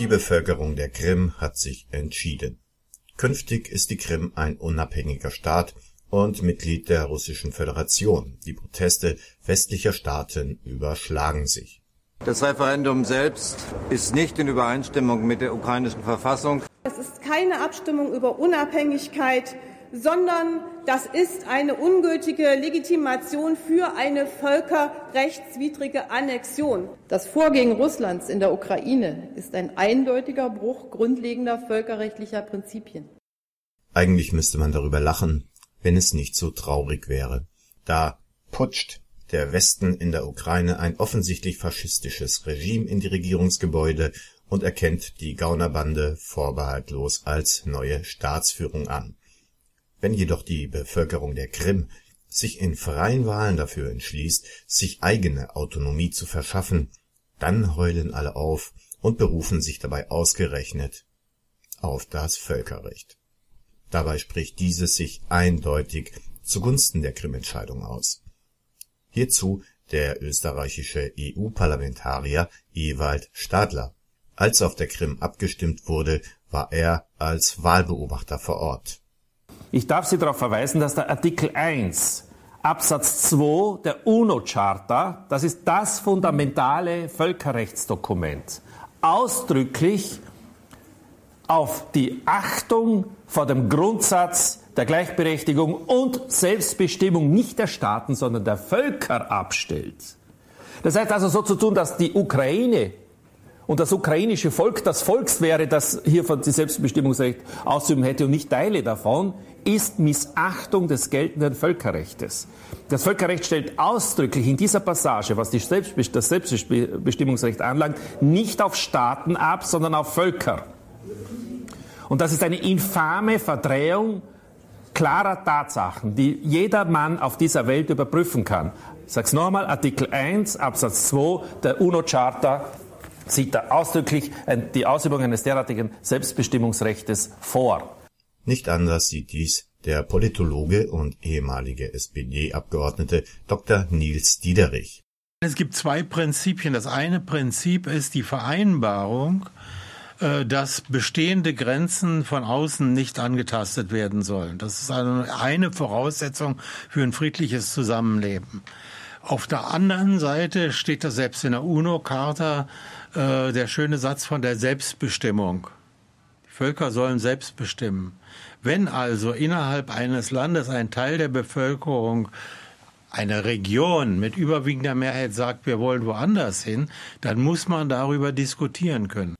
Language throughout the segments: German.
Die Bevölkerung der Krim hat sich entschieden. Künftig ist die Krim ein unabhängiger Staat und Mitglied der Russischen Föderation. Die Proteste westlicher Staaten überschlagen sich. Das Referendum selbst ist nicht in Übereinstimmung mit der ukrainischen Verfassung. Es ist keine Abstimmung über Unabhängigkeit, sondern das ist eine ungültige Legitimation für eine völkerrechtswidrige Annexion. Das Vorgehen Russlands in der Ukraine ist ein eindeutiger Bruch grundlegender völkerrechtlicher Prinzipien. Eigentlich müsste man darüber lachen, wenn es nicht so traurig wäre. Da putscht der Westen in der Ukraine ein offensichtlich faschistisches Regime in die Regierungsgebäude und erkennt die Gaunerbande vorbehaltlos als neue Staatsführung an. Wenn jedoch die Bevölkerung der Krim sich in freien Wahlen dafür entschließt, sich eigene Autonomie zu verschaffen, dann heulen alle auf und berufen sich dabei ausgerechnet auf das Völkerrecht. Dabei spricht dieses sich eindeutig zugunsten der Krim-Entscheidung aus. Hierzu der österreichische EU-Parlamentarier Ewald Stadler. Als auf der Krim abgestimmt wurde, war er als Wahlbeobachter vor Ort. Ich darf Sie darauf verweisen, dass der Artikel 1 Absatz 2 der UNO-Charta, das ist das fundamentale Völkerrechtsdokument, ausdrücklich auf die Achtung vor dem Grundsatz der Gleichberechtigung und Selbstbestimmung nicht der Staaten, sondern der Völker abstellt. Das heißt also so zu tun, dass die Ukraine und das ukrainische Volk das Volks wäre, das hier von die Selbstbestimmungsrecht ausüben hätte und nicht Teile davon, ist Missachtung des geltenden Völkerrechts. Das Völkerrecht stellt ausdrücklich in dieser Passage, was das Selbstbestimmungsrecht anlangt, nicht auf Staaten ab, sondern auf Völker. Und das ist eine infame Verdrehung klarer Tatsachen, die jeder Mann auf dieser Welt überprüfen kann. Ich sage es nochmal, Artikel 1 Absatz 2 der UNO-Charta sieht da ausdrücklich die Ausübung eines derartigen Selbstbestimmungsrechts vor. Nicht anders sieht dies der Politologe und ehemalige SPD-Abgeordnete Dr. Nils Diederich. Es gibt zwei Prinzipien. Das eine Prinzip ist die Vereinbarung äh, dass bestehende Grenzen von außen nicht angetastet werden sollen. Das ist also eine Voraussetzung für ein friedliches Zusammenleben. Auf der anderen Seite steht da selbst in der UNO-Charta äh, der schöne Satz von der Selbstbestimmung. Die Völker sollen selbst bestimmen. Wenn also innerhalb eines Landes ein Teil der Bevölkerung eine Region mit überwiegender Mehrheit sagt, wir wollen woanders hin, dann muss man darüber diskutieren können.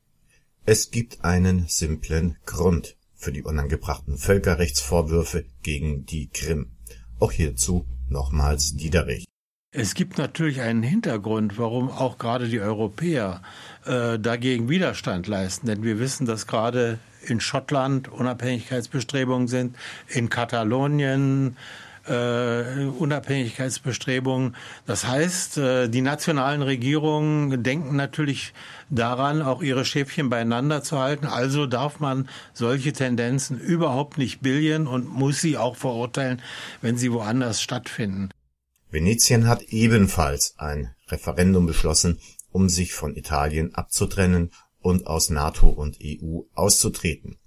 Es gibt einen simplen Grund für die unangebrachten Völkerrechtsvorwürfe gegen die Krim. Auch hierzu nochmals Diederich. Es gibt natürlich einen Hintergrund, warum auch gerade die Europäer äh, dagegen Widerstand leisten. Denn wir wissen, dass gerade in Schottland Unabhängigkeitsbestrebungen sind, in Katalonien äh, Unabhängigkeitsbestrebungen. Das heißt, äh, die nationalen Regierungen denken natürlich daran, auch ihre Schäfchen beieinander zu halten. Also darf man solche Tendenzen überhaupt nicht billigen und muss sie auch verurteilen, wenn sie woanders stattfinden. Venetien hat ebenfalls ein Referendum beschlossen, um sich von Italien abzutrennen und aus NATO und EU auszutreten.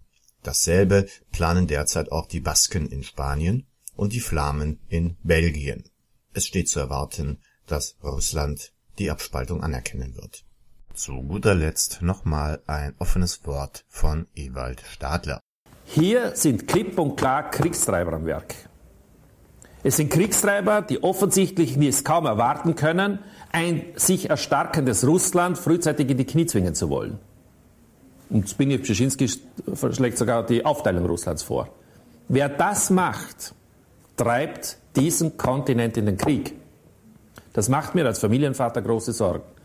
Dasselbe planen derzeit auch die Basken in Spanien und die Flamen in Belgien. Es steht zu erwarten, dass Russland die Abspaltung anerkennen wird. Zu guter Letzt nochmal ein offenes Wort von Ewald Stadler. Hier sind klipp und klar Kriegstreiber am Werk. Es sind Kriegstreiber, die offensichtlich es kaum erwarten können, ein sich erstarkendes Russland frühzeitig in die Knie zwingen zu wollen. Und Zbigniew Brzezinski schlägt sogar die Aufteilung Russlands vor. Wer das macht, treibt diesen Kontinent in den Krieg. Das macht mir als Familienvater große Sorgen.